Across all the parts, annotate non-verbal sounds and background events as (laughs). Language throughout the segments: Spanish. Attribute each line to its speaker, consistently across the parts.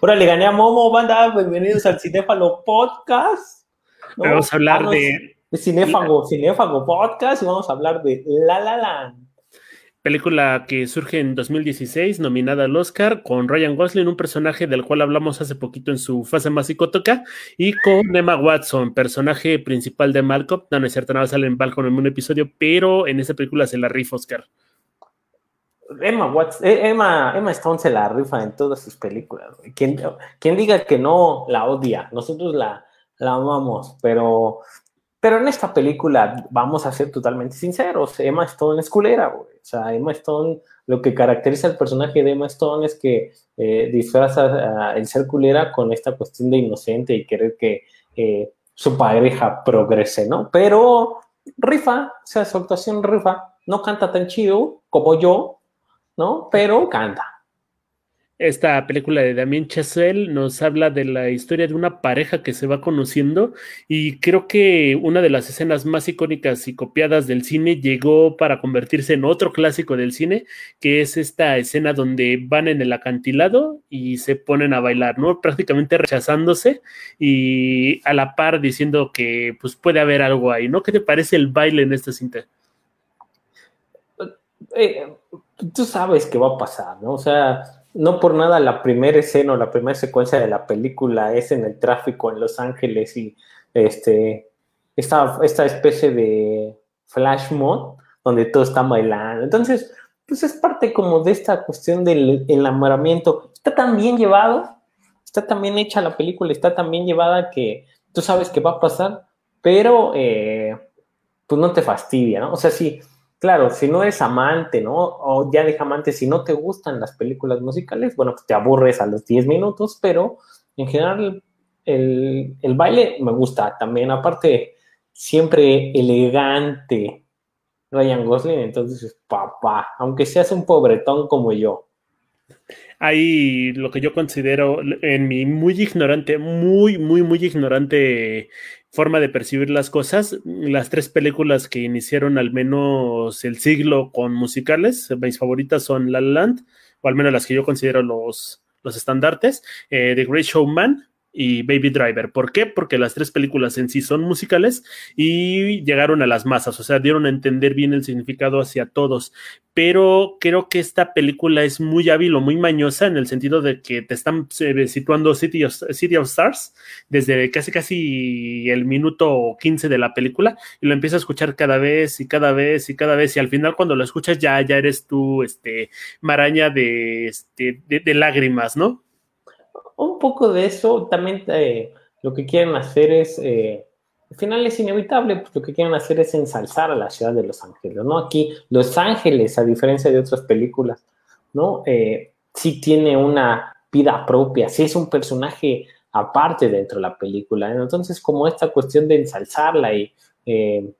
Speaker 1: Ahora le gané a Momo, banda. Bienvenidos al Cinéfalo Podcast.
Speaker 2: Vamos a hablar de.
Speaker 1: Cinéfago, Cinéfago Podcast y vamos a hablar de La La Land
Speaker 2: película que surge en 2016, nominada al Oscar, con Ryan Gosling, un personaje del cual hablamos hace poquito en su fase más psicótica, y con Emma Watson, personaje principal de Malcolm. No, no es nada sale en Malcolm en un episodio, pero en esa película se la rifa Oscar.
Speaker 1: Emma, Watson, eh, Emma, Stone se la rifa en todas sus películas. Quien, quien diga que no la odia, nosotros la, la amamos, pero pero en esta película, vamos a ser totalmente sinceros, Emma Stone es culera, güey. O sea, Emma Stone, lo que caracteriza al personaje de Emma Stone es que eh, disfraza el ser culera con esta cuestión de inocente y querer que eh, su pareja progrese, ¿no? Pero rifa, o sea, su actuación rifa. No canta tan chido como yo, ¿no? Pero canta.
Speaker 2: Esta película de Damien Chazelle nos habla de la historia de una pareja que se va conociendo y creo que una de las escenas más icónicas y copiadas del cine llegó para convertirse en otro clásico del cine, que es esta escena donde van en el acantilado y se ponen a bailar, ¿no? Prácticamente rechazándose y a la par diciendo que pues puede haber algo ahí, ¿no? ¿Qué te parece el baile en esta cinta?
Speaker 1: Eh, tú sabes qué va a pasar, ¿no? O sea, no por nada la primera escena o la primera secuencia de la película es en el tráfico en Los Ángeles y este, esta, esta especie de flash mode donde todo está bailando. Entonces, pues es parte como de esta cuestión del enamoramiento. Está tan bien llevado, está tan bien hecha la película, está tan bien llevada que tú sabes que va a pasar, pero eh, pues no te fastidia, ¿no? O sea, sí claro, si no eres amante, ¿no? O ya deja amante, si no te gustan las películas musicales, bueno, pues te aburres a los 10 minutos, pero en general el, baile me gusta también, aparte, siempre elegante Ryan Gosling, entonces papá, aunque seas un pobretón como yo.
Speaker 2: Hay lo que yo considero en mi muy ignorante, muy, muy, muy ignorante forma de percibir las cosas. Las tres películas que iniciaron al menos el siglo con musicales, mis favoritas son La Land, o al menos las que yo considero los, los estandartes, eh, The Great Showman, y Baby Driver. ¿Por qué? Porque las tres películas en sí son musicales y llegaron a las masas, o sea, dieron a entender bien el significado hacia todos. Pero creo que esta película es muy hábil o muy mañosa en el sentido de que te están eh, situando City of, Stars desde casi casi el minuto 15 de la película y lo empiezas a escuchar cada vez y cada vez y cada vez y al final cuando lo escuchas ya, ya eres tú, este, maraña de, este, de lágrimas, ¿no?
Speaker 1: Un poco de eso, también eh, lo que quieren hacer es, eh, al final es inevitable, pues lo que quieren hacer es ensalzar a la ciudad de Los Ángeles, ¿no? Aquí Los Ángeles, a diferencia de otras películas, ¿no? Eh, sí tiene una vida propia, sí es un personaje aparte dentro de la película, entonces como esta cuestión de ensalzarla y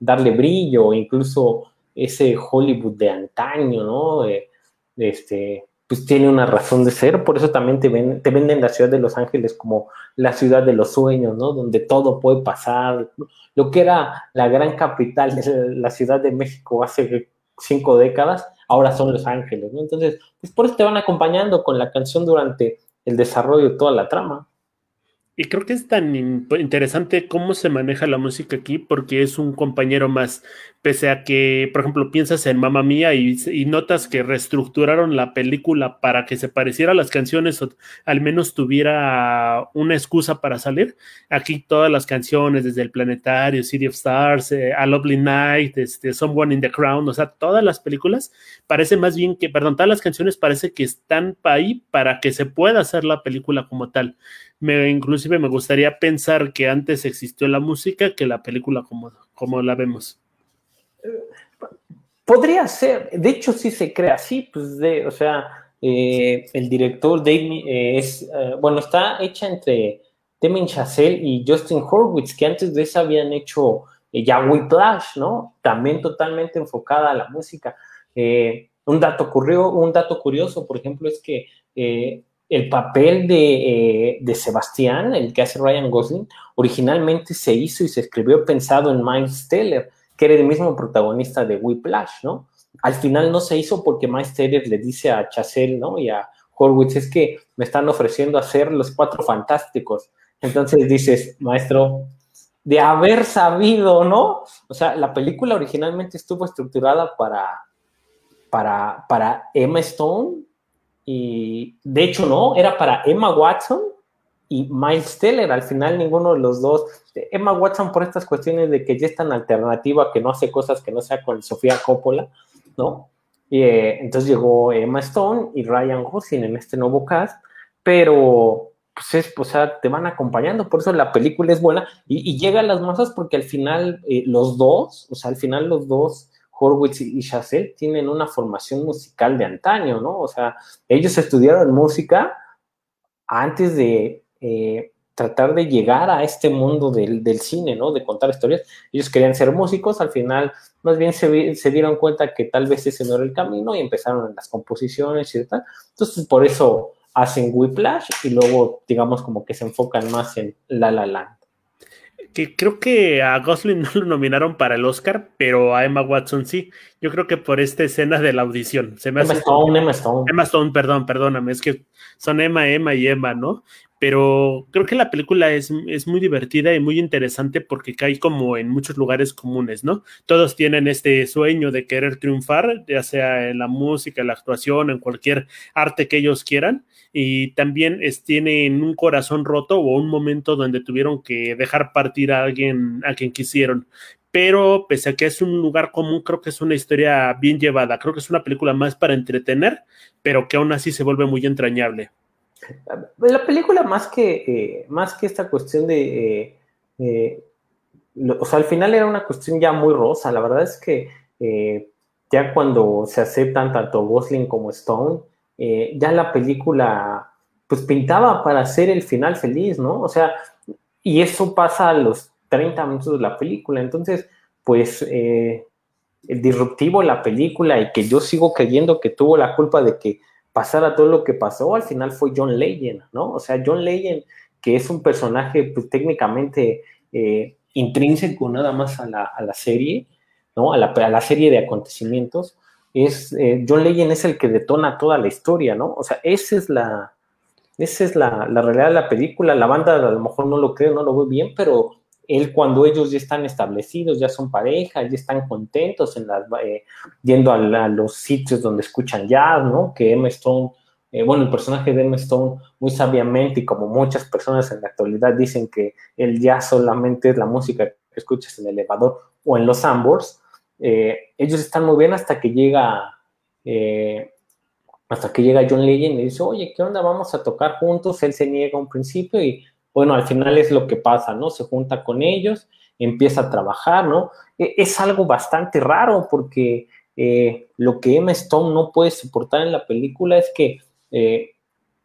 Speaker 1: darle brillo, incluso ese Hollywood de antaño, ¿no? este, pues tiene una razón de ser, por eso también te, ven, te venden la ciudad de Los Ángeles como la ciudad de los sueños, ¿no? Donde todo puede pasar. Lo que era la gran capital la Ciudad de México hace cinco décadas, ahora son Los Ángeles, ¿no? Entonces, pues por eso te van acompañando con la canción durante el desarrollo de toda la trama.
Speaker 2: Y creo que es tan interesante cómo se maneja la música aquí, porque es un compañero más, pese a que, por ejemplo, piensas en Mamma Mía y, notas que reestructuraron la película para que se pareciera a las canciones o al menos tuviera una excusa para salir. Aquí todas las canciones, desde El Planetario, City of Stars, eh, A Lovely Night, este, Someone in the Crown, o sea, todas las películas parece más bien que, perdón, todas las canciones parece que están ahí para que se pueda hacer la película como tal me, inclusive me gustaría pensar que antes existió la música que la película como, como la vemos.
Speaker 1: Podría ser, de hecho sí se crea así, pues de, o sea, eh, el director David eh, es, eh, bueno, está hecha entre Temin Chazelle y Justin Horwitz, que antes de eso habían hecho ya Whiplash, ¿no? También totalmente enfocada a la música. un dato ocurrió, un dato curioso, por ejemplo, es que el papel eh, de, Sebastián, el que hace Ryan Gosling, originalmente se hizo y se escribió pensado en Miles Teller, que era el mismo protagonista de Whiplash, ¿no? Al final no se hizo porque Miles le dice a Chazelle, ¿no? Y a Horwitz, es que me están ofreciendo hacer los cuatro fantásticos. Entonces dices, maestro, de haber sabido, ¿no? O sea, la película originalmente estuvo estructurada para, para, para Emma Stone y de hecho no, era para Emma Watson y Miles Teller. Al final ninguno de los dos. Emma Watson por estas cuestiones de que ya es tan alternativa que no hace cosas que no sea con Sofía Coppola, ¿no? Y, eh, entonces llegó Emma Stone y Ryan Gosling en este nuevo cast, pero pues es, o sea, te van acompañando, por eso la película es buena y, llega a las masas porque al final eh, los dos, o sea, al final los dos, Horwitz y Chazelle, tienen una formación musical de antaño, ¿no? O sea, ellos estudiaron música antes de eh, tratar de llegar a este mundo del, cine, ¿no? De contar historias. Ellos querían ser músicos, al final más bien se, se, dieron cuenta que tal vez ese no era el camino y empezaron en las composiciones y tal. Entonces, por eso hacen Whiplash y luego, digamos, como que se enfocan más en La La Land.
Speaker 2: Que creo que a Gosling (laughs) no lo nominaron para el Oscar, pero a Emma Watson sí. Yo creo que por esta escena de la audición. Se me
Speaker 1: Emma Stone, Emma Stone.
Speaker 2: Emma Stone, perdón, perdóname, es que son Emma, Emma y Emma, ¿no? Pero creo que la película es, es, muy divertida y muy interesante porque cae como en muchos lugares comunes, ¿no? Todos tienen este sueño de querer triunfar, ya sea en la música, en la actuación, en cualquier arte que ellos quieran, y también es, tienen un corazón roto o un momento donde tuvieron que dejar partir a alguien a quien quisieron. Pero pese a que es un lugar común, creo que es una historia bien llevada. Creo que es una película más para entretener, pero que aún así se vuelve muy entrañable.
Speaker 1: La película, más que, eh, más que esta cuestión de. Eh, eh, o sea, al final era una cuestión ya muy rosa. La verdad es que ya cuando se aceptan tanto Gosling como Stone, ya la película pues pintaba para hacer el final feliz, ¿no? O sea, y eso pasa a los 30 minutos de la película. Entonces, pues el disruptivo la película y que yo sigo creyendo que tuvo la culpa de que pasara todo lo que pasó, al final fue John Legend, ¿no? O sea, John Legend, que es un personaje pues, técnicamente eh, intrínseco nada más a la, serie, ¿no? A la, serie de acontecimientos, es, eh, John Legend es el que detona toda la historia, ¿no? O sea, esa es la, esa es la, la realidad de la película, la banda a lo mejor no lo cree, no lo ve bien, pero él cuando ellos ya están establecidos, ya son pareja, ya están contentos en las, eh, yendo a, los sitios donde escuchan jazz, ¿no? Que Emma Stone, eh, bueno, el personaje de Emma Stone muy sabiamente y como muchas personas en la actualidad dicen que el jazz solamente es la música que escuchas en el elevador o en los ambos, eh, ellos están muy bien hasta que llega... hasta que llega John Legend y dice, oye, ¿qué onda? Vamos a tocar juntos. Él se niega un principio y bueno, al final es lo que pasa, ¿no? Se junta con ellos, empieza a trabajar, ¿no? E, es algo bastante raro porque eh, lo que Emma Stone no puede soportar en la película es que, eh,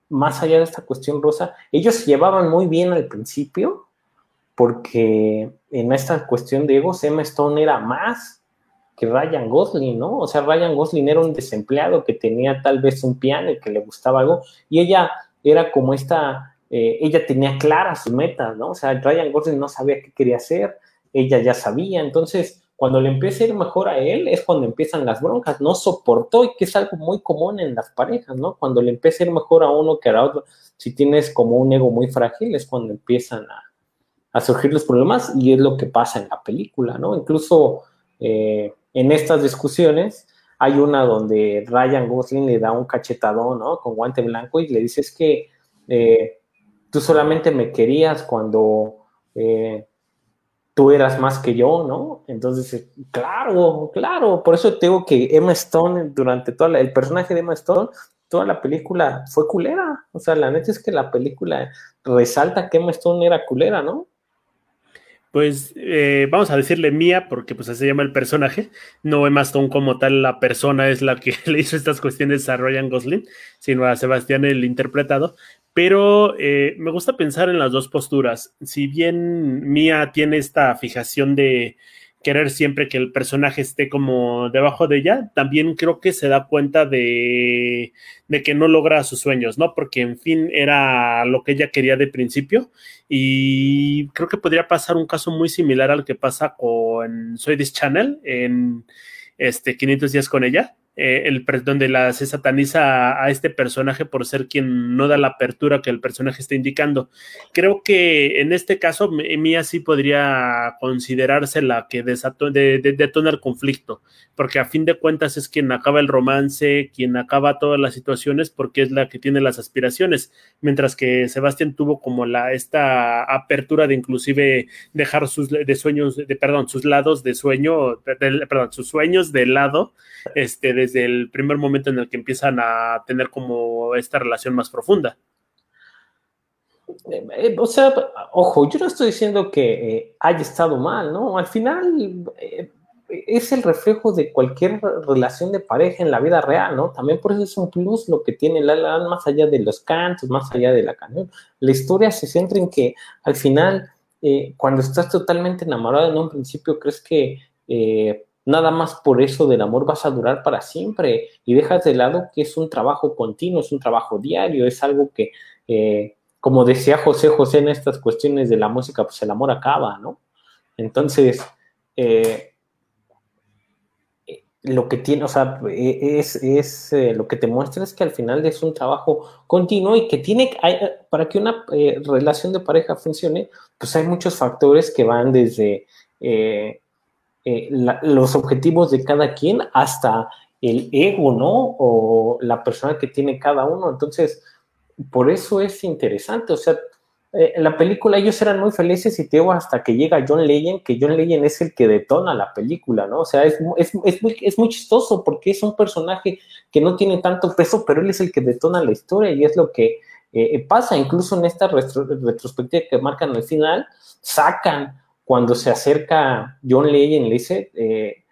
Speaker 1: más allá de esta cuestión rosa, ellos se llevaban muy bien al principio porque en esta cuestión de egos, Emma Stone era más que Ryan Gosling, ¿no? O sea, Ryan Gosling era un desempleado que tenía tal vez un piano y que le gustaba algo, y ella era como esta eh, ella tenía claras sus metas, ¿no? O sea, Ryan Gosling no sabía qué quería hacer, ella ya sabía, entonces cuando le empieza a ir mejor a él es cuando empiezan las broncas, no soportó y que es algo muy común en las parejas, ¿no? Cuando le empieza a ir mejor a uno que a otro, si tienes como un ego muy frágil es cuando empiezan a, surgir los problemas y es lo que pasa en la película, ¿no? Incluso eh, en estas discusiones hay una donde Ryan Gosling le da un cachetadón, ¿no? Con guante blanco y le dice es que... Eh, tú solamente me querías cuando eh, tú eras más que yo, ¿no? Entonces, eh, claro, claro, por eso te digo que Emma Stone, durante toda el personaje de Emma Stone, toda la película fue culera. O sea, la neta es que la película resalta que Emma Stone era culera, ¿no?
Speaker 2: Pues eh, vamos a decirle mía, porque pues así se llama el personaje. No Emma Stone como tal, la persona es la que (laughs) le hizo estas cuestiones a Ryan Gosling, sino a Sebastián el interpretado. Pero eh, me gusta pensar en las dos posturas. Si bien Mia tiene esta fijación de querer siempre que el personaje esté como debajo de ella, también creo que se da cuenta de, que no logra sus sueños, ¿no? Porque en fin era lo que ella quería de principio y creo que podría pasar un caso muy similar al que pasa con Soy This Channel en este 500 días con ella, eh, el, donde la, se sataniza a, este personaje por ser quien no da la apertura que el personaje está indicando. Creo que en este caso Mía sí podría considerarse la que desató, de, detona el conflicto, porque a fin de cuentas es quien acaba el romance, quien acaba todas las situaciones, porque es la que tiene las aspiraciones, mientras que Sebastián tuvo como la esta apertura de inclusive dejar sus de sueños, de, perdón, sus lados de sueño, perdón, sus sueños de lado, este, desde el primer momento en el que empiezan a tener como esta relación más profunda.
Speaker 1: Eh, eh, o sea, ojo, yo no estoy diciendo que eh, haya estado mal, ¿no? Al final es el reflejo de cualquier relación de pareja en la vida real, ¿no? También por eso es un plus lo que tiene la, más allá de los cantos, más allá de la canción. La historia se centra en que al final, cuando estás totalmente enamorado en un principio, crees que nada más por eso del amor vas a durar para siempre y dejas de lado que es un trabajo continuo, es un trabajo diario, es algo que, eh, como decía José José en estas cuestiones de la música, pues el amor acaba, ¿no? Entonces, eh, eh, lo que tiene, o sea, es, es lo que te muestra es que al final es un trabajo continuo y que tiene, para que una relación de pareja funcione, pues hay muchos factores que van desde los objetivos de cada quien hasta el ego, ¿no? O la persona que tiene cada uno. Entonces, por eso es interesante. O sea, eh, en la película ellos eran muy felices y te hasta que llega John Legend, que John Legend es el que detona la película, ¿no? O sea, es, es, es, muy, es muy chistoso porque es un personaje que no tiene tanto peso, pero él es el que detona la historia y es lo que eh, pasa. Incluso en esta retrospectiva que marcan al final, sacan cuando se acerca John Legend, le dice, eh,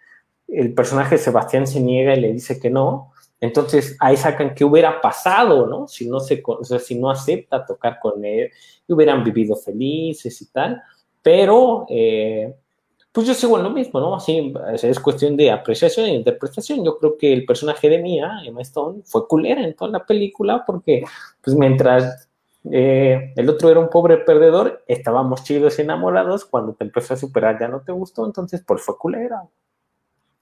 Speaker 1: el personaje de Sebastián se niega y le dice que no, entonces ahí sacan qué hubiera pasado, ¿no? Si no, se, o si no acepta tocar con él, y hubieran vivido felices y tal, pero eh, pues yo sigo en lo mismo, ¿no? Así es cuestión de apreciación e interpretación. Yo creo que el personaje de Mia, Emma Stone, fue culera en toda la película porque, pues mientras eh, el otro era un pobre perdedor, estábamos chidos enamorados, cuando te empezó a superar ya no te gustó, entonces pues fue culera.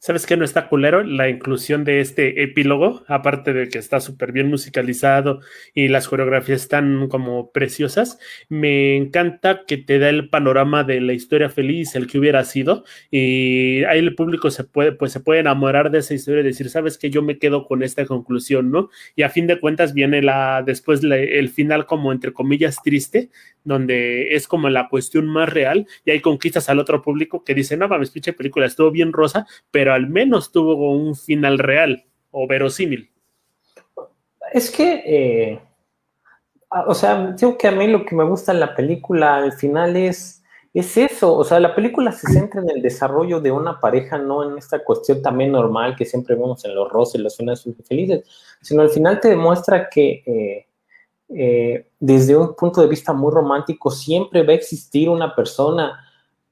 Speaker 2: ¿Sabes qué no está culero? La inclusión de este epílogo, aparte de que está súper bien musicalizado y las coreografías están como preciosas, me encanta que te da el panorama de la historia feliz, el que hubiera sido, y ahí el público se puede, pues se puede enamorar de esa historia y decir, sabes que yo me quedo con esta conclusión, ¿no? Y a fin de cuentas viene la, después el final como entre comillas triste, donde es como la cuestión más real, y ahí conquistas al otro público que dice, no mames, pinche película, estuvo bien rosa, pero pero al menos tuvo un final real o verosímil.
Speaker 1: Es que, eh, o sea, digo que a mí lo que me gusta en la película al final es, es eso, o sea, la película se centra en el desarrollo de una pareja, no en esta cuestión también normal que siempre vemos en los roces, los finales felices, sino al final te demuestra que eh, eh, desde un punto de vista muy romántico siempre va a existir una persona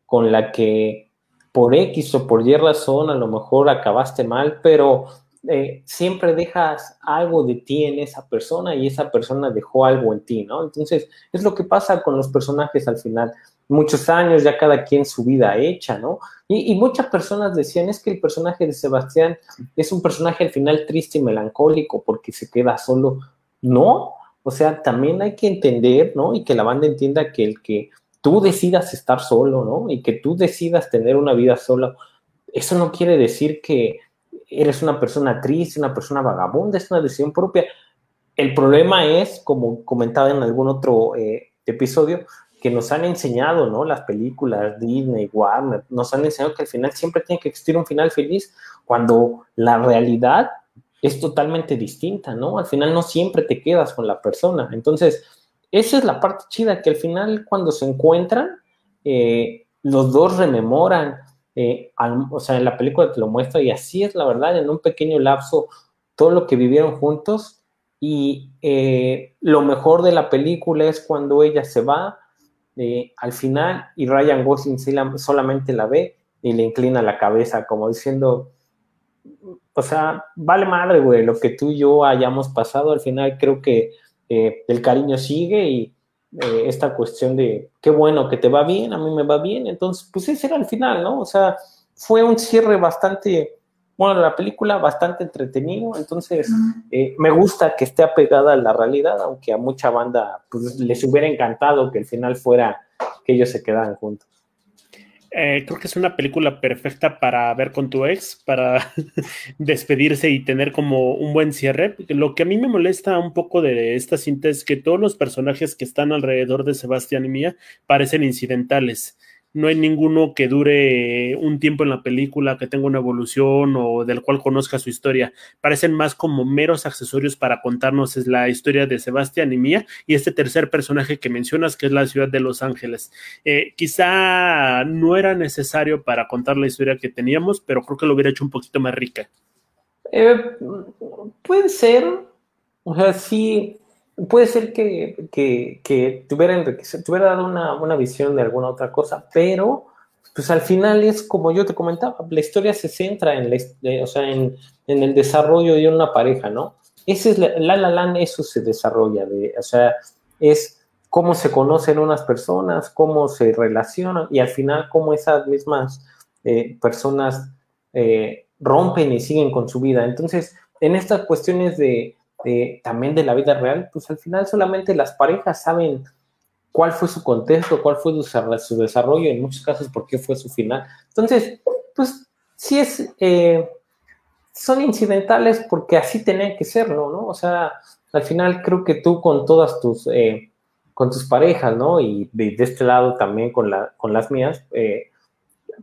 Speaker 1: con la que por X o por Y razón a lo mejor acabaste mal, pero eh, siempre dejas algo de ti en esa persona y esa persona dejó algo en ti, ¿no? Entonces, es lo que pasa con los personajes al final. Muchos años, ya cada quien su vida hecha, ¿no? Y, y muchas personas decían, es que el personaje de Sebastián es un personaje al final triste y melancólico porque se queda solo. No, o sea, también hay que entender, ¿no? Y que la banda entienda que el que tú decidas estar solo, ¿no? Y que tú decidas tener una vida sola, eso no quiere decir que eres una persona triste, una persona vagabunda, es una decisión propia. El problema es, como comentaba en algún otro eh, episodio, que nos han enseñado, ¿no? Las películas, Disney, Warner, nos han enseñado que al final siempre tiene que existir un final feliz, cuando la realidad es totalmente distinta, ¿no? Al final no siempre te quedas con la persona. Entonces, esa es la parte chida, que al final cuando se encuentran, eh, los dos rememoran, eh, o sea, en la película te lo muestra y así es la verdad, en un pequeño lapso, todo lo que vivieron juntos y eh, lo mejor de la película es cuando ella se va al final y Ryan Gosling solamente la ve y le inclina la cabeza como diciendo, o sea, vale madre, güey, lo que tú y yo hayamos pasado, al final creo que eh, el cariño sigue y eh, esta cuestión de qué bueno que te va bien, a mí me va bien, entonces, pues ese era el final, ¿no? O sea, fue un cierre bastante, bueno, la película bastante entretenido, entonces eh, me gusta que esté apegada a la realidad, aunque a mucha banda pues, les hubiera encantado que el final fuera que ellos se quedaran juntos.
Speaker 2: Eh, creo que es una película perfecta para ver con tu ex, para (laughs) despedirse y tener como un buen cierre. Lo que a mí me molesta un poco de esta cinta es que todos los personajes que están alrededor de Sebastián y Mía parecen incidentales no hay ninguno que dure un tiempo en la película, que tenga una evolución o del cual conozca su historia. Parecen más como meros accesorios para contarnos la historia de Sebastián y Mía y este tercer personaje que mencionas, que es la ciudad de Los Ángeles. Eh, quizá no era necesario para contar la historia que teníamos, pero creo que lo hubiera hecho un poquito más rica.
Speaker 1: Eh, puede ser, o sea, sí, puede ser que, que, te, hubiera dado una, una, visión de alguna otra cosa, pero pues al final es como yo te comentaba, la historia se centra en, la, o sea, en, en, el desarrollo de una pareja, ¿no? Ese es la, la, la eso se desarrolla, de, o sea, es cómo se conocen unas personas, cómo se relacionan y al final cómo esas mismas eh, personas eh, rompen y siguen con su vida. Entonces, en estas cuestiones de, también de la vida real, pues al final solamente las parejas saben cuál fue su contexto, cuál fue su, desarrollo, en muchos casos por qué fue su final. Entonces, pues sí es, eh, son incidentales porque así tenía que serlo, ¿no? O sea, al final creo que tú con todas tus, eh, con tus parejas, ¿no? Y de, este lado también con, la, con las mías, eh,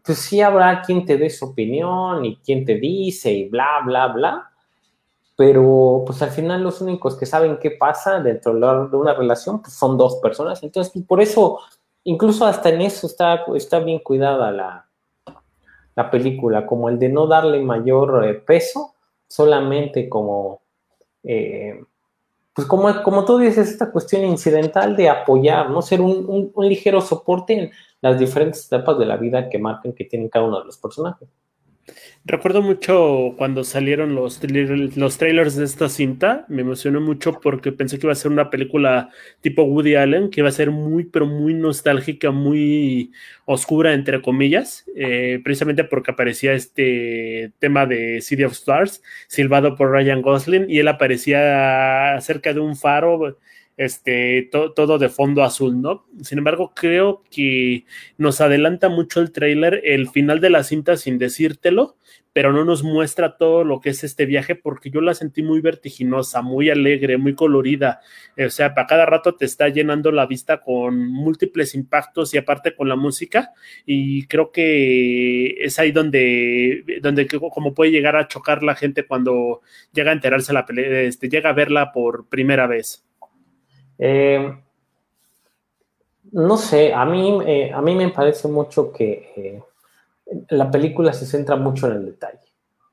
Speaker 1: pues sí habrá quien te dé su opinión y quien te dice y bla, bla, bla pero pues al final los únicos que saben qué pasa dentro de una relación pues, son dos personas. Entonces, por eso, incluso hasta en eso está, está bien cuidada la, la película, como el de no darle mayor eh, peso, solamente como, eh, pues como, como tú dices, esta cuestión incidental de apoyar, ¿no? Ser un, un ligero soporte en las diferentes etapas de la vida que marcan que tienen cada uno de los personajes.
Speaker 2: Recuerdo mucho cuando salieron los, los trailers de esta cinta, me emocionó mucho porque pensé que iba a ser una película tipo Woody Allen, que iba a ser muy, pero muy nostálgica, muy oscura, entre comillas, eh, precisamente porque aparecía este tema de City of Stars, silbado por Ryan Gosling, y él aparecía cerca de un faro este, todo de fondo azul, ¿no? Sin embargo, creo que nos adelanta mucho el trailer, el final de la cinta sin decírtelo, pero no nos muestra todo lo que es este viaje porque yo la sentí muy vertiginosa, muy alegre, muy colorida. O sea, para cada rato te está llenando la vista con múltiples impactos y aparte con la música. Y creo que es ahí donde, donde como puede llegar a chocar la gente cuando llega a enterarse la este, llega a verla por primera vez.
Speaker 1: Eh, no sé, a mí, eh, a mí me parece mucho que eh, la película se centra mucho en el detalle.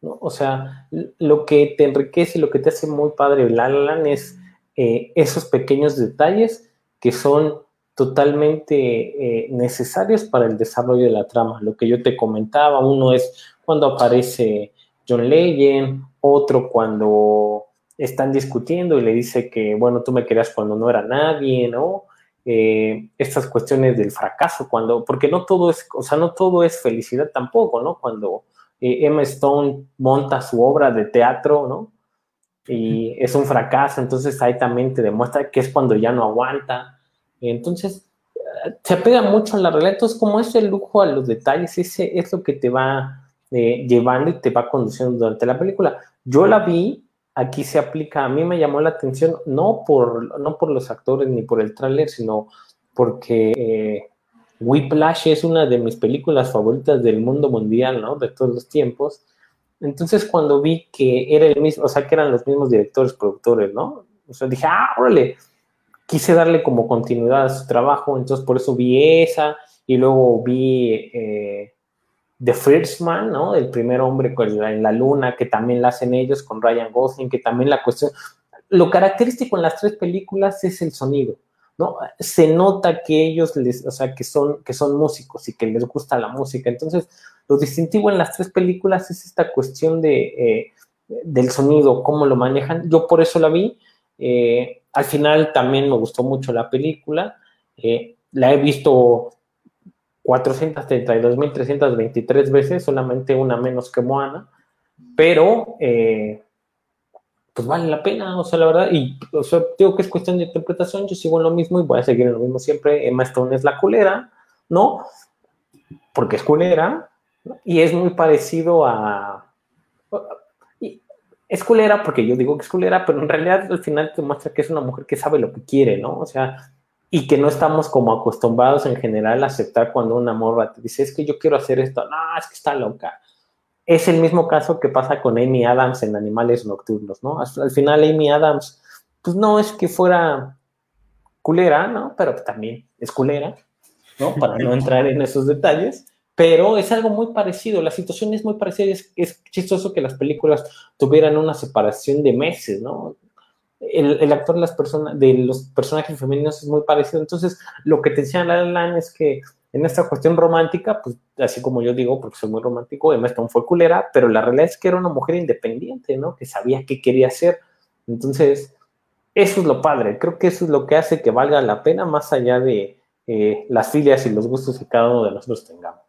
Speaker 1: O sea, lo que te enriquece y lo que te hace muy padre La La es esos pequeños detalles que son totalmente necesarios para el desarrollo de la trama. Lo que yo te comentaba, uno es cuando aparece John Legend, otro cuando están discutiendo y le dice que, bueno, tú me querías cuando no era nadie, ¿no? Eh, estas cuestiones del fracaso, cuando, porque no todo es, o sea, no todo es felicidad tampoco, ¿no? Cuando eh, Emma Stone monta su obra de teatro, ¿no? Y es un fracaso, entonces ahí también te demuestra que es cuando ya no aguanta. Entonces, eh, se apega mucho a la realidad, entonces como ese lujo a los detalles, ese es lo que te va llevando y te va conduciendo durante la película. Yo la vi aquí se aplica, a mí me llamó la atención, no por, no por los actores ni por el tráiler, sino porque eh, Whiplash es una de mis películas favoritas del mundo mundial, ¿no? De todos los tiempos. Entonces cuando vi que era el mismo, o sea, que eran los mismos directores, productores, ¿no? O sea, dije, ah, órale, quise darle como continuidad a su trabajo, entonces por eso vi esa y luego vi eh, The First Man, ¿no? El primer hombre en la luna, que también la hacen ellos con Ryan Gosling, que también la cuestión... Lo característico en las tres películas es el sonido. ¿no? Se nota que ellos les, o sea, que son, que son músicos y que les gusta la música. Entonces, lo distintivo en las tres películas es esta cuestión de, eh, del sonido, cómo lo manejan. Yo por eso la vi. Eh, al final también me gustó mucho la película. Eh, la he visto 432.323 veces, solamente una menos que Moana, pero pues vale la pena, o sea, la verdad, y o sea, digo que es cuestión de interpretación, yo sigo en lo mismo y voy a seguir en lo mismo siempre. Emma Stone es la culera, ¿no? Porque es culera, y es muy parecido a. Es culera porque yo digo que es culera, pero en realidad al final te muestra que es una mujer que sabe lo que quiere, ¿no? O sea, y que no estamos como acostumbrados en general a aceptar cuando una morra te dice, es que yo quiero hacer esto, no, es que está loca es el mismo caso que pasa con Amy Adams en Animales Nocturnos, ¿no? Al, final Amy Adams, pues no es que fuera culera, ¿no? Pero también es culera, ¿no? Para no entrar en esos detalles, pero es algo muy parecido, la situación es muy parecida, es, es chistoso que las películas tuvieran una separación de meses, ¿no? El, actor de, las personas, de los personajes femeninos es muy parecido, entonces lo que te decía La La es que en esta cuestión romántica, pues así como yo digo, porque soy muy romántico, Emma Stone fue culera, pero la realidad es que era una mujer independiente, ¿no? Que sabía qué quería hacer. Entonces, eso es lo padre. Creo que eso es lo que hace que valga la pena, más allá de eh, las filias y los gustos que cada uno de nosotros tengamos.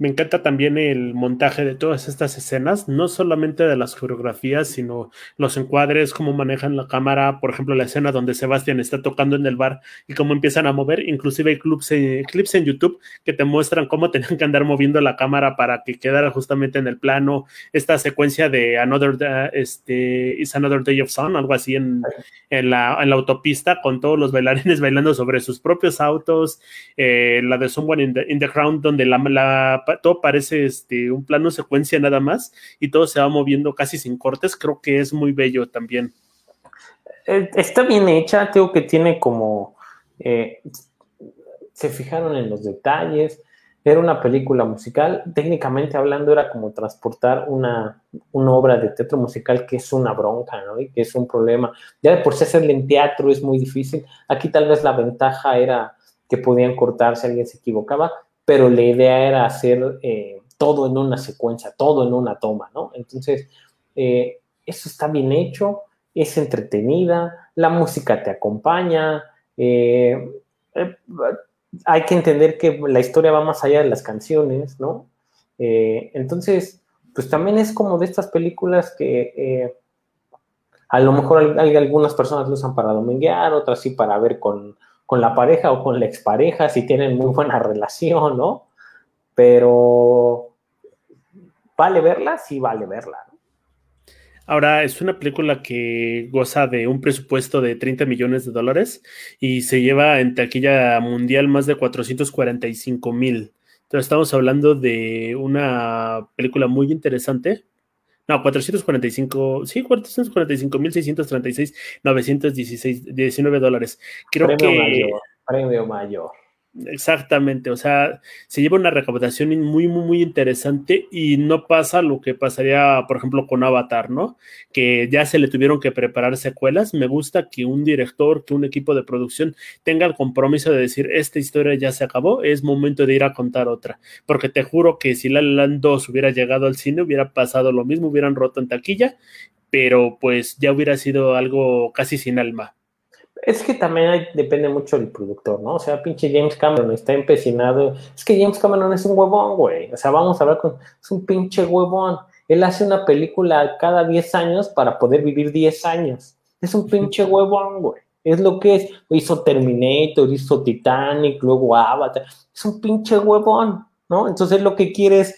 Speaker 2: Me encanta también el montaje de todas estas escenas, no solamente de las coreografías, sino los encuadres, cómo manejan la cámara, por ejemplo, la escena donde Sebastián está tocando en el bar y cómo empiezan a mover, inclusive hay clips en, en YouTube que te muestran cómo (laughs) tenían que andar moviendo la cámara para que quedara justamente en el plano, esta secuencia de Another, este, Is Another Day of Sun, algo así en, en, la, en la autopista, con todos los bailarines (laughs) bailando sobre sus propios autos, eh, la de Someone in the, in the Ground, donde la, la todo parece este, un plano secuencia nada más y todo se va moviendo casi sin cortes, creo que es muy bello también.
Speaker 1: Eh, está bien hecha, tengo que tiene como... Eh, se fijaron en los detalles, era una película musical, técnicamente hablando era como transportar una, una, obra de teatro musical que es una bronca, ¿no? Y que es un problema. Ya de por sí hacerle en teatro es muy difícil. Aquí tal vez la ventaja era que podían cortar si alguien se equivocaba, pero la idea era hacer eh, todo en una secuencia, todo en una toma, ¿no? Entonces, eh, eso está bien hecho, es entretenida, la música te acompaña, eh, hay que entender que la historia va más allá de las canciones, ¿no? entonces, pues también es como de estas películas que a lo mejor algunas personas lo usan para dominguear, otras sí para ver con, con la pareja o con la expareja, si tienen muy buena (laughs) relación, ¿no? Pero vale verla, sí vale verla.
Speaker 2: Ahora, es una película que goza de un presupuesto de 30 millones de dólares y se lleva en taquilla mundial más de 445 mil. Entonces estamos hablando de una película muy interesante no, 445, sí, 445.636, 916, 19 dólares. Creo
Speaker 1: premio
Speaker 2: que...
Speaker 1: Mayor, premio mayor.
Speaker 2: Exactamente, o sea, se lleva una recaudación muy, muy, muy interesante y no pasa lo que pasaría, por ejemplo, con Avatar, ¿no? Que ya se le tuvieron que preparar secuelas. Me gusta que un director, que un equipo de producción tenga el compromiso de decir, esta historia ya se acabó, es momento de ir a contar otra. Porque te juro que si La Land 2 hubiera llegado al cine, hubiera pasado lo mismo, hubieran roto en taquilla, pero pues ya hubiera sido algo casi sin alma.
Speaker 1: Es que también depende mucho del productor, ¿no? O sea, pinche James Cameron está empecinado. Es que James Cameron es un huevón, güey. O sea, vamos a hablar con. Es un pinche huevón. Él hace una película cada 10 años para poder vivir 10 años. Es un pinche huevón, güey. Es lo que es. Hizo Terminator, hizo Titanic, luego Avatar. Es un pinche huevón, ¿no? Entonces lo que quiere es.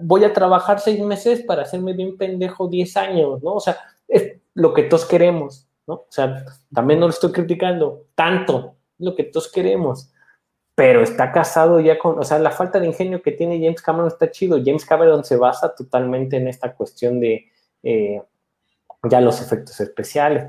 Speaker 1: Voy a trabajar seis meses para hacerme bien pendejo 10 años, ¿no? O sea, es lo que todos queremos ¿no? O sea, también no lo estoy criticando tanto, lo que todos queremos, pero está casado ya con, o sea, la falta de ingenio que tiene James Cameron está chido. James Cameron se basa totalmente en esta cuestión de eh, ya los efectos especiales.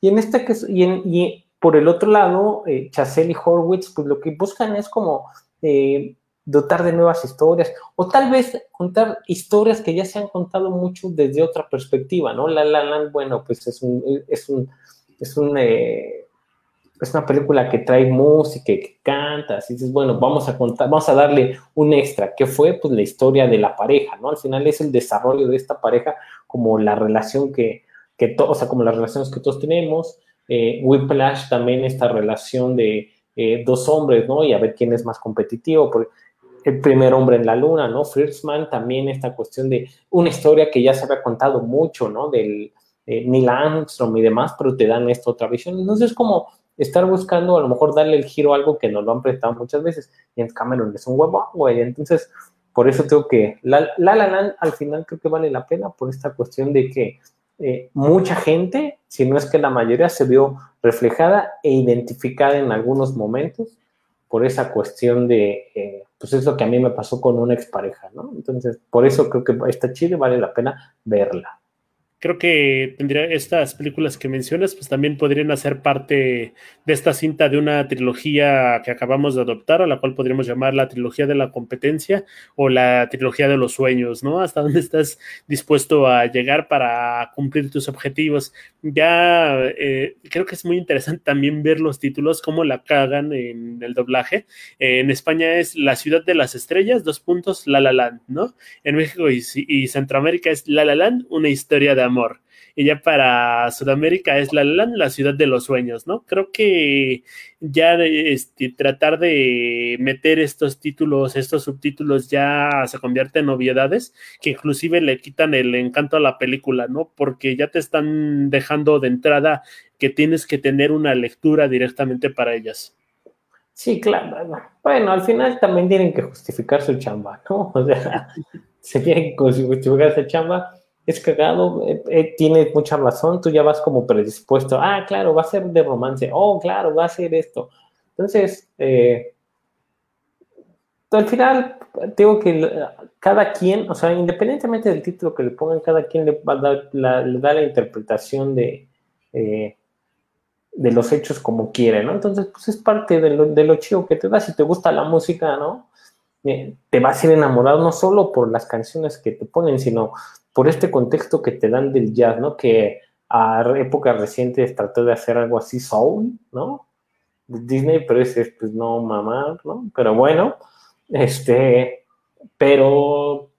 Speaker 1: Y en este caso, y, y por el otro lado, eh, y Horwitz, pues lo que buscan es como eh, dotar de nuevas historias o tal vez contar historias que ya se han contado mucho desde otra perspectiva, ¿no? La La Land, bueno, pues es un, es un, es un, eh, es una película que trae música que canta, así dices, bueno, vamos a contar, vamos a darle un extra, que fue pues la historia de la pareja, ¿no? Al final es el desarrollo de esta pareja como la relación que, que todos, o sea, como las relaciones que todos tenemos, eh, Whiplash también esta relación de eh, dos hombres, ¿no? Y a ver quién es más competitivo, porque el primer hombre en la luna, ¿no? First Man, también esta cuestión de una historia que ya se había contado mucho, ¿no? Del eh, Neil Armstrong y demás, pero te dan esta otra visión. Entonces es como estar buscando a lo mejor darle el giro a algo que nos lo han prestado muchas veces. Y en Cameron es un huevo, güey. Entonces, por eso tengo que, La La, Land al final creo que vale la pena por esta cuestión de que eh, mucha gente, si no es que la mayoría, se vio reflejada e identificada en algunos momentos por esa cuestión de, eh, pues es lo que a mí me pasó con una expareja, ¿no? Entonces, por eso creo que esta chile vale la pena verla
Speaker 2: creo que tendría estas películas que mencionas, pues también podrían hacer parte de esta cinta de una trilogía que acabamos de adoptar, a la cual podríamos llamar la trilogía de la competencia o la trilogía de los sueños, ¿no? Hasta dónde estás dispuesto a llegar para cumplir tus objetivos. Ya eh, creo que es muy interesante también ver los títulos, cómo la cagan en el doblaje. en España es La ciudad de las estrellas, dos puntos, La La Land, ¿no? En México y, y Centroamérica es La La Land, una historia de amor. Y ya para Sudamérica es La La ciudad de los sueños, ¿no? Creo que ya este, tratar de meter estos títulos, estos subtítulos ya se convierte en obviedades que inclusive le quitan el encanto a la película, ¿no? Porque ya te están dejando de entrada que tienes que tener una lectura directamente para ellas.
Speaker 1: Sí, claro. Bueno, al final también tienen que justificar su chamba, ¿no? (laughs) O sea, se tienen que justificar su chamba es cagado, eh, eh, tiene mucha razón, tú ya vas como predispuesto, ah, claro, va a ser de romance, oh, claro, va a ser esto. Entonces, eh, al final, tengo que cada quien, o sea, independientemente del título que le pongan, cada quien le, va a dar, la, le da la interpretación de, de los hechos como quiere, ¿no? Entonces, pues es parte de lo, de lo chido que te da, si te gusta la música, ¿no? te vas a ir enamorado no solo por las canciones que te ponen, sino por este contexto que te dan del jazz, ¿no? Que a épocas recientes trató de hacer algo así soul, ¿no? Disney, pero ese pues no mamá, ¿no? Pero bueno, este, pero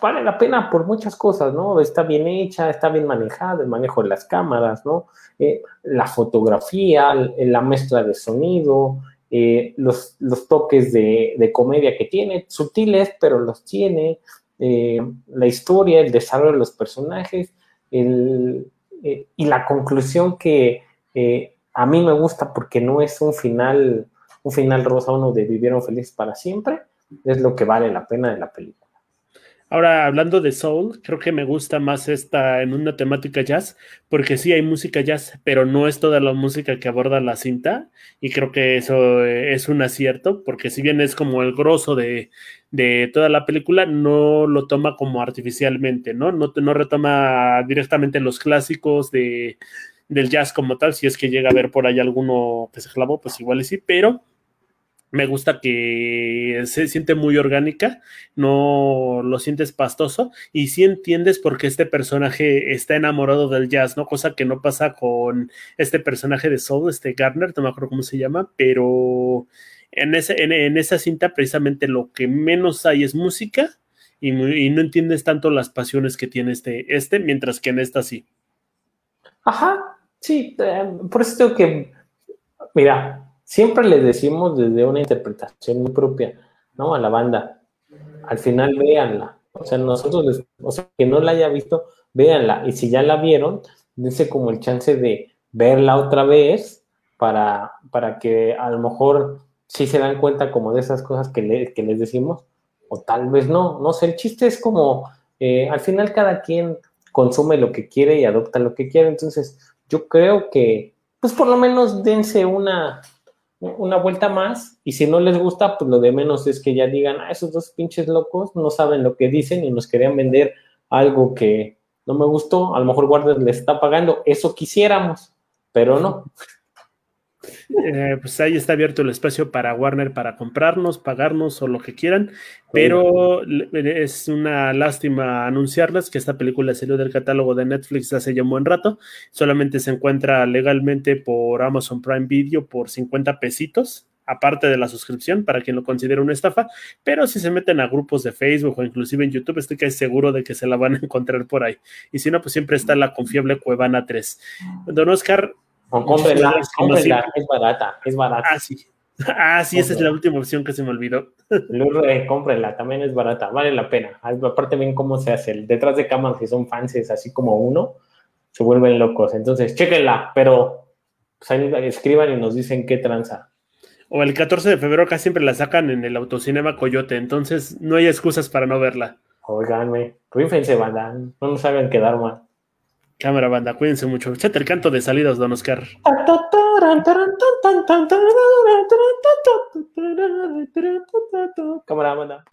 Speaker 1: vale la pena por muchas cosas, ¿no? Está bien hecha, está bien manejada, el manejo de las cámaras, ¿no? Eh, la fotografía, la mezcla de sonido, eh, los, toques de, comedia que tiene, sutiles, pero los tiene, eh, la historia, el desarrollo de los personajes eh, y la conclusión que eh, a mí me gusta porque no es un final, un final rosa uno de vivieron felices para siempre, es lo que vale la pena de la película.
Speaker 2: Ahora, hablando de soul, creo que me gusta más esta en una temática jazz, porque sí hay música jazz, pero no es toda la música que aborda la cinta, y creo que eso es un acierto, porque si bien es como el grosso de, toda la película, no lo toma como artificialmente, ¿no? No, no retoma directamente los clásicos de, del jazz como tal, si es que llega a ver por ahí alguno que se clavó, pues igual y sí, pero me gusta que se siente muy orgánica, no lo sientes pastoso y sí entiendes por qué este personaje está enamorado del jazz, ¿no? Cosa que no pasa con este personaje de Soul, este Garner, no me acuerdo cómo se llama, pero en, ese, en, esa cinta precisamente lo que menos hay es música y, no entiendes tanto las pasiones que tiene este, este, mientras que en esta sí.
Speaker 1: Ajá, sí, eh, por eso tengo que, mira, siempre le decimos desde una interpretación muy propia, ¿no? A la banda. Al final, véanla. O sea, nosotros, o sea, que no la haya visto, véanla. Y si ya la vieron, dense como el chance de verla otra vez para, para que a lo mejor sí se dan cuenta como de esas cosas que, les decimos, o tal vez no. No sé, el chiste es como, eh, al final cada quien consume lo que quiere y adopta lo que quiere. Entonces, yo creo que, pues por lo menos dense una, una vuelta más y si no les gusta, pues lo de menos es que ya digan, ah, esos dos pinches locos no saben lo que dicen y nos querían vender algo que no me gustó, a lo mejor Warner les está pagando, eso quisiéramos, pero no.
Speaker 2: Eh, pues ahí está abierto el espacio para Warner para comprarnos, pagarnos o lo que quieran, pero es una lástima anunciarles que esta película salió del catálogo de Netflix hace ya un buen rato, solamente se encuentra legalmente por Amazon Prime Video por 50 pesitos, aparte de la suscripción para quien lo considere una estafa, pero si se meten a grupos de Facebook o inclusive en YouTube, estoy casi seguro de que se la van a encontrar por ahí. Y si no, pues siempre está la confiable Cuevana 3. Don Oscar.
Speaker 1: Es barata, es barata.
Speaker 2: Ah, sí. Ah, sí, esa es la última opción que se me olvidó. (laughs)
Speaker 1: Blu-ray, cómprenla, también es barata, vale la pena. Aparte, ven cómo se hace. Detrás de cámaras, si son fans, así como uno, se vuelven locos. Entonces, chéquenla, pero pues, escriban y nos dicen qué tranza
Speaker 2: o el 14 de febrero acá siempre la sacan en el autocinema Coyote, entonces no hay excusas para no verla.
Speaker 1: Oiganme, rífense, banda, no nos hagan quedar mal.
Speaker 2: Cámara, banda, cuídense mucho. Echate el canto de salidas, don Oscar. Cámara, banda.